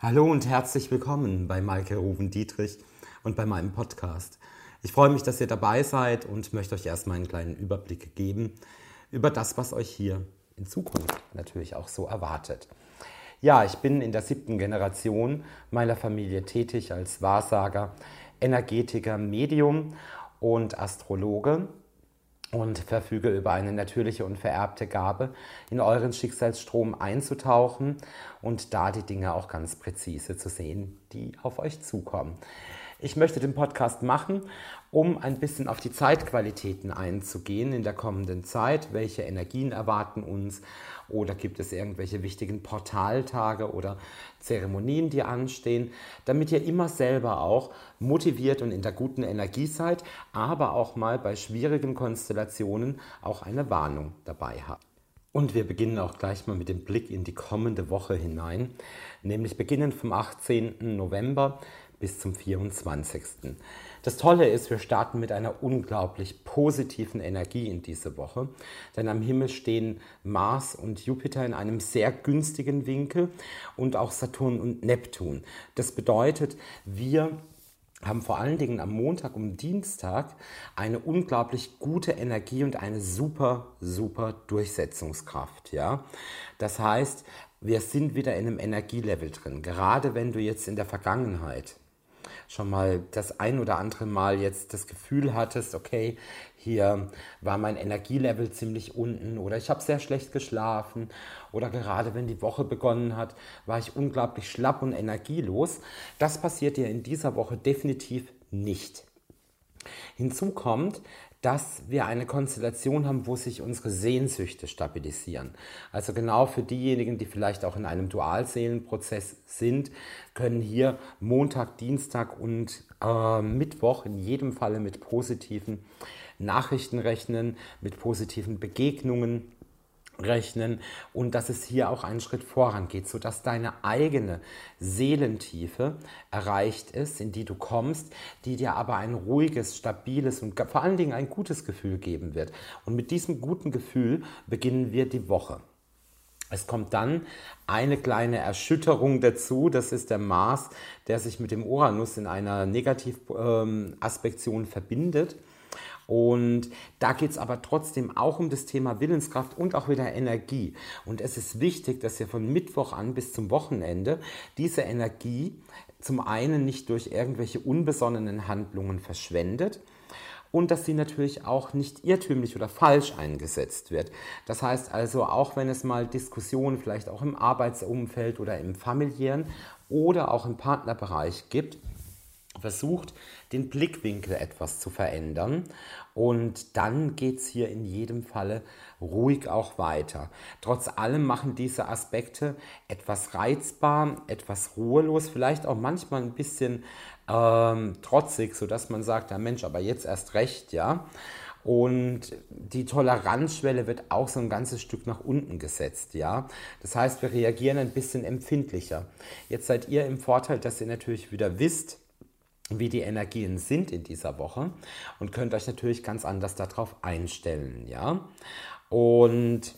Hallo und herzlich willkommen bei Maike Ruben Dietrich und bei meinem Podcast. Ich freue mich, dass ihr dabei seid und möchte euch erstmal einen kleinen Überblick geben über das, was euch hier in Zukunft natürlich auch so erwartet. Ja, ich bin in der siebten Generation meiner Familie tätig als Wahrsager, Energetiker, Medium und Astrologe und verfüge über eine natürliche und vererbte Gabe, in euren Schicksalsstrom einzutauchen und da die Dinge auch ganz präzise zu sehen, die auf euch zukommen. Ich möchte den Podcast machen, um ein bisschen auf die Zeitqualitäten einzugehen in der kommenden Zeit. Welche Energien erwarten uns? Oder gibt es irgendwelche wichtigen Portaltage oder Zeremonien, die anstehen, damit ihr immer selber auch motiviert und in der guten Energie seid, aber auch mal bei schwierigen Konstellationen auch eine Warnung dabei habt. Und wir beginnen auch gleich mal mit dem Blick in die kommende Woche hinein, nämlich beginnend vom 18. November bis zum 24. Das Tolle ist, wir starten mit einer unglaublich positiven Energie in diese Woche, denn am Himmel stehen Mars und Jupiter in einem sehr günstigen Winkel und auch Saturn und Neptun. Das bedeutet, wir haben vor allen Dingen am Montag und Dienstag eine unglaublich gute Energie und eine super, super Durchsetzungskraft. Ja? Das heißt, wir sind wieder in einem Energielevel drin. Gerade wenn du jetzt in der Vergangenheit schon mal das ein oder andere Mal jetzt das Gefühl hattest, okay, hier war mein Energielevel ziemlich unten oder ich habe sehr schlecht geschlafen oder gerade wenn die Woche begonnen hat, war ich unglaublich schlapp und energielos. Das passiert dir in dieser Woche definitiv nicht. Hinzu kommt, dass wir eine Konstellation haben, wo sich unsere Sehnsüchte stabilisieren. Also genau für diejenigen, die vielleicht auch in einem Dualseelenprozess sind, können hier Montag, Dienstag und äh, Mittwoch in jedem Falle mit positiven Nachrichten rechnen, mit positiven Begegnungen rechnen und dass es hier auch einen Schritt vorangeht, sodass deine eigene Seelentiefe erreicht ist, in die du kommst, die dir aber ein ruhiges, stabiles und vor allen Dingen ein gutes Gefühl geben wird. Und mit diesem guten Gefühl beginnen wir die Woche. Es kommt dann eine kleine Erschütterung dazu, das ist der Mars, der sich mit dem Uranus in einer Negativaspektion verbindet. Und da geht es aber trotzdem auch um das Thema Willenskraft und auch wieder Energie. Und es ist wichtig, dass ihr von Mittwoch an bis zum Wochenende diese Energie zum einen nicht durch irgendwelche unbesonnenen Handlungen verschwendet, und dass sie natürlich auch nicht irrtümlich oder falsch eingesetzt wird. Das heißt also, auch wenn es mal Diskussionen vielleicht auch im Arbeitsumfeld oder im familiären oder auch im Partnerbereich gibt, versucht, den Blickwinkel etwas zu verändern. Und dann geht es hier in jedem Falle ruhig auch weiter. Trotz allem machen diese Aspekte etwas reizbar, etwas ruhelos, vielleicht auch manchmal ein bisschen ähm, trotzig, sodass man sagt, ja Mensch, aber jetzt erst recht, ja. Und die Toleranzschwelle wird auch so ein ganzes Stück nach unten gesetzt, ja. Das heißt, wir reagieren ein bisschen empfindlicher. Jetzt seid ihr im Vorteil, dass ihr natürlich wieder wisst, wie die Energien sind in dieser Woche und könnt euch natürlich ganz anders darauf einstellen, ja. Und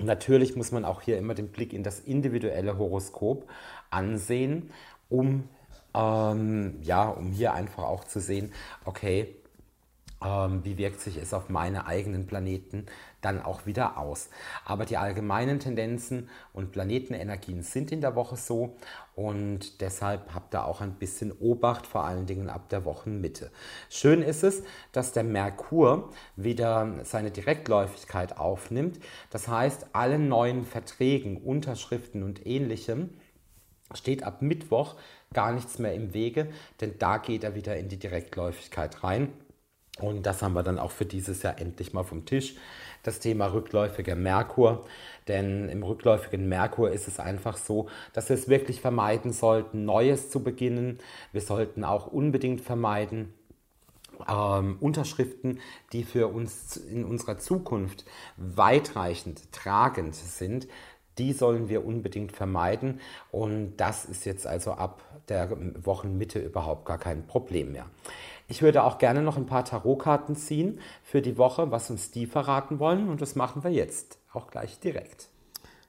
natürlich muss man auch hier immer den Blick in das individuelle Horoskop ansehen, um ähm, ja, um hier einfach auch zu sehen, okay, ähm, wie wirkt sich es auf meine eigenen Planeten dann auch wieder aus. Aber die allgemeinen Tendenzen und Planetenenergien sind in der Woche so und deshalb habt ihr auch ein bisschen Obacht, vor allen Dingen ab der Wochenmitte. Schön ist es, dass der Merkur wieder seine Direktläufigkeit aufnimmt. Das heißt, alle neuen Verträgen, Unterschriften und ähnlichem steht ab Mittwoch gar nichts mehr im Wege, denn da geht er wieder in die Direktläufigkeit rein. Und das haben wir dann auch für dieses Jahr endlich mal vom Tisch. Das Thema rückläufiger Merkur. Denn im rückläufigen Merkur ist es einfach so, dass wir es wirklich vermeiden sollten, Neues zu beginnen. Wir sollten auch unbedingt vermeiden, ähm, Unterschriften, die für uns in unserer Zukunft weitreichend tragend sind, die sollen wir unbedingt vermeiden. Und das ist jetzt also ab der Wochenmitte überhaupt gar kein Problem mehr. Ich würde auch gerne noch ein paar Tarotkarten ziehen für die Woche, was uns die verraten wollen. Und das machen wir jetzt auch gleich direkt.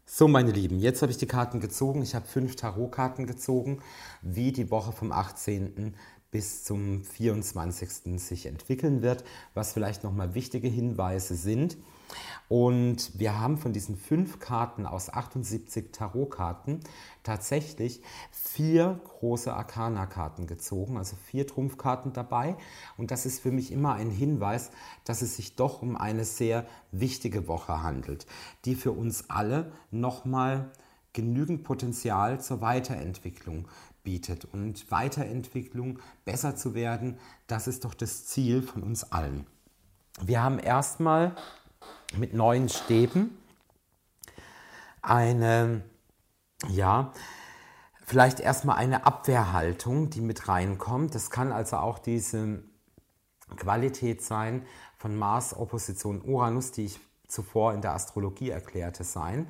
So, meine Lieben, jetzt habe ich die Karten gezogen. Ich habe fünf Tarotkarten gezogen, wie die Woche vom 18. bis zum 24. sich entwickeln wird, was vielleicht nochmal wichtige Hinweise sind. Und wir haben von diesen fünf Karten aus 78 Tarotkarten tatsächlich vier große Arcana-Karten gezogen, also vier Trumpfkarten dabei. Und das ist für mich immer ein Hinweis, dass es sich doch um eine sehr wichtige Woche handelt, die für uns alle nochmal genügend Potenzial zur Weiterentwicklung bietet. Und Weiterentwicklung, besser zu werden, das ist doch das Ziel von uns allen. Wir haben erstmal mit neuen Stäben eine, ja, vielleicht erstmal eine Abwehrhaltung, die mit reinkommt. Das kann also auch diese Qualität sein von Mars Opposition Uranus, die ich zuvor in der Astrologie erklärte sein.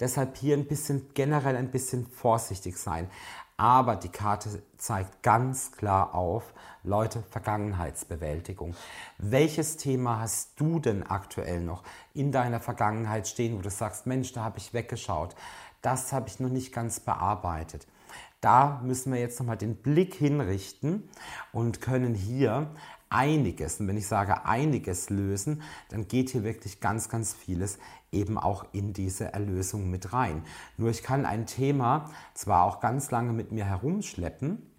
Deshalb hier ein bisschen generell ein bisschen vorsichtig sein. Aber die Karte zeigt ganz klar auf, Leute, Vergangenheitsbewältigung. Welches Thema hast du denn aktuell noch in deiner Vergangenheit stehen, wo du sagst, Mensch, da habe ich weggeschaut. Das habe ich noch nicht ganz bearbeitet. Da müssen wir jetzt nochmal den Blick hinrichten und können hier einiges, und wenn ich sage einiges lösen, dann geht hier wirklich ganz, ganz vieles eben auch in diese Erlösung mit rein. Nur ich kann ein Thema zwar auch ganz lange mit mir herumschleppen,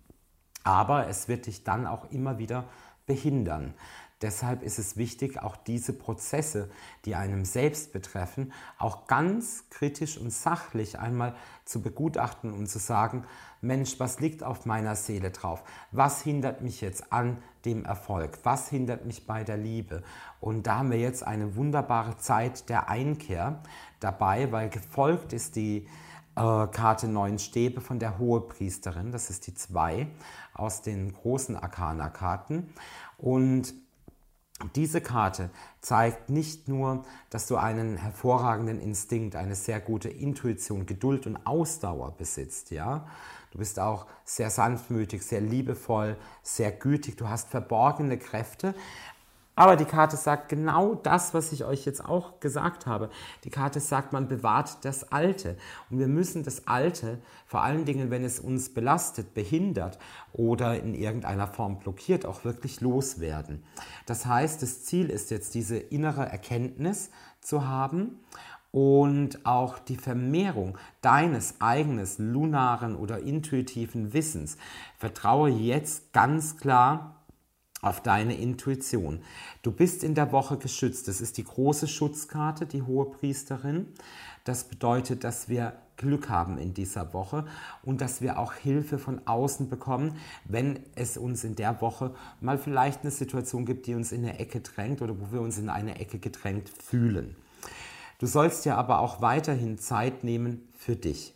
aber es wird dich dann auch immer wieder behindern. Deshalb ist es wichtig, auch diese Prozesse, die einem selbst betreffen, auch ganz kritisch und sachlich einmal zu begutachten und zu sagen, Mensch, was liegt auf meiner Seele drauf? Was hindert mich jetzt an dem Erfolg? Was hindert mich bei der Liebe? Und da haben wir jetzt eine wunderbare Zeit der Einkehr dabei, weil gefolgt ist die äh, Karte Neun Stäbe von der Hohepriesterin. Das ist die zwei aus den großen Arcana-Karten. Und diese Karte zeigt nicht nur, dass du einen hervorragenden Instinkt, eine sehr gute Intuition, Geduld und Ausdauer besitzt, ja. Du bist auch sehr sanftmütig, sehr liebevoll, sehr gütig, du hast verborgene Kräfte, aber die Karte sagt genau das, was ich euch jetzt auch gesagt habe. Die Karte sagt, man bewahrt das Alte. Und wir müssen das Alte, vor allen Dingen, wenn es uns belastet, behindert oder in irgendeiner Form blockiert, auch wirklich loswerden. Das heißt, das Ziel ist jetzt, diese innere Erkenntnis zu haben und auch die Vermehrung deines eigenes lunaren oder intuitiven Wissens. Vertraue jetzt ganz klar auf deine Intuition. Du bist in der Woche geschützt. Das ist die große Schutzkarte, die hohe Priesterin. Das bedeutet, dass wir Glück haben in dieser Woche und dass wir auch Hilfe von außen bekommen, wenn es uns in der Woche mal vielleicht eine Situation gibt, die uns in eine Ecke drängt oder wo wir uns in eine Ecke gedrängt fühlen. Du sollst dir aber auch weiterhin Zeit nehmen für dich.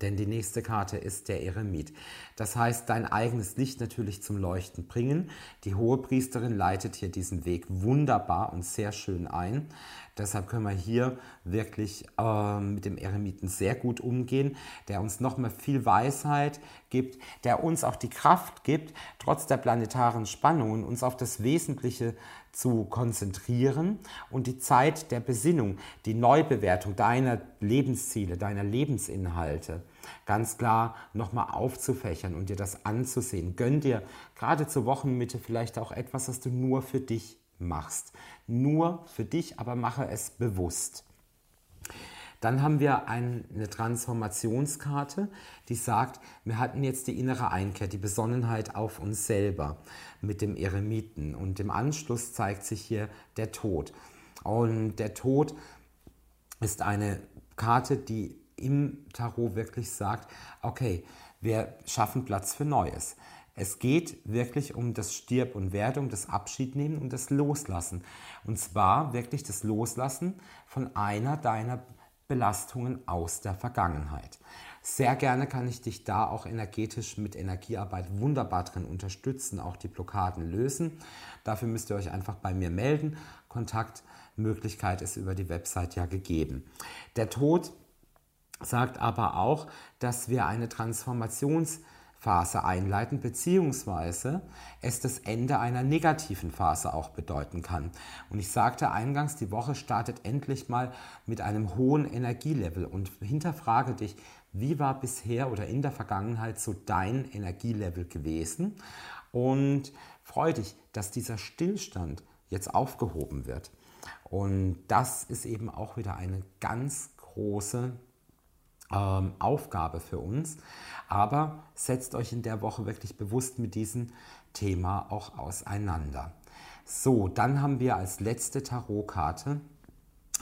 Denn die nächste Karte ist der Eremit. Das heißt, dein eigenes Licht natürlich zum Leuchten bringen. Die hohe Priesterin leitet hier diesen Weg wunderbar und sehr schön ein. Deshalb können wir hier wirklich äh, mit dem Eremiten sehr gut umgehen, der uns nochmal viel Weisheit gibt, der uns auch die Kraft gibt, trotz der planetaren Spannungen uns auf das Wesentliche zu konzentrieren und die Zeit der Besinnung, die Neubewertung deiner Lebensziele, deiner Lebensinhalte ganz klar nochmal aufzufächern und dir das anzusehen. Gönn dir gerade zur Wochenmitte vielleicht auch etwas, was du nur für dich machst. Nur für dich, aber mache es bewusst. Dann haben wir eine Transformationskarte, die sagt, wir hatten jetzt die innere Einkehr, die Besonnenheit auf uns selber mit dem Eremiten. Und im Anschluss zeigt sich hier der Tod. Und der Tod ist eine Karte, die im Tarot wirklich sagt, okay, wir schaffen Platz für Neues. Es geht wirklich um das Stirb und Werde, um das Abschiednehmen und das Loslassen. Und zwar wirklich das Loslassen von einer deiner Belastungen aus der Vergangenheit. Sehr gerne kann ich dich da auch energetisch mit Energiearbeit wunderbar drin unterstützen, auch die Blockaden lösen. Dafür müsst ihr euch einfach bei mir melden. Kontaktmöglichkeit ist über die Website ja gegeben. Der Tod sagt aber auch, dass wir eine Transformations- Phase einleiten, beziehungsweise es das Ende einer negativen Phase auch bedeuten kann. Und ich sagte eingangs, die Woche startet endlich mal mit einem hohen Energielevel und hinterfrage dich, wie war bisher oder in der Vergangenheit so dein Energielevel gewesen und freue dich, dass dieser Stillstand jetzt aufgehoben wird. Und das ist eben auch wieder eine ganz große ähm, Aufgabe für uns. Aber setzt euch in der Woche wirklich bewusst mit diesem Thema auch auseinander. So, dann haben wir als letzte Tarotkarte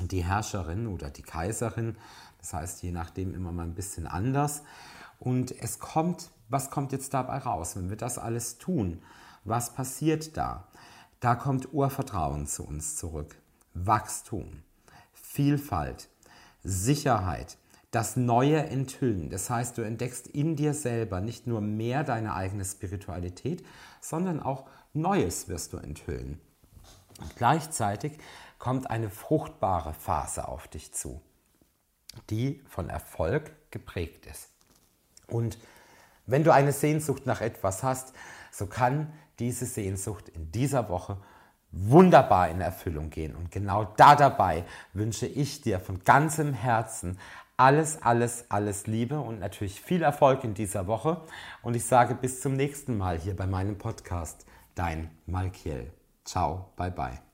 die Herrscherin oder die Kaiserin. Das heißt, je nachdem immer mal ein bisschen anders. Und es kommt, was kommt jetzt dabei raus, wenn wir das alles tun? Was passiert da? Da kommt Urvertrauen zu uns zurück. Wachstum, Vielfalt, Sicherheit, das Neue enthüllen. Das heißt, du entdeckst in dir selber nicht nur mehr deine eigene Spiritualität, sondern auch Neues wirst du enthüllen. Und gleichzeitig kommt eine fruchtbare Phase auf dich zu, die von Erfolg geprägt ist. Und wenn du eine Sehnsucht nach etwas hast, so kann diese Sehnsucht in dieser Woche wunderbar in Erfüllung gehen. Und genau da dabei wünsche ich dir von ganzem Herzen alles, alles, alles Liebe und natürlich viel Erfolg in dieser Woche. Und ich sage bis zum nächsten Mal hier bei meinem Podcast. Dein Malkiel. Ciao, bye bye.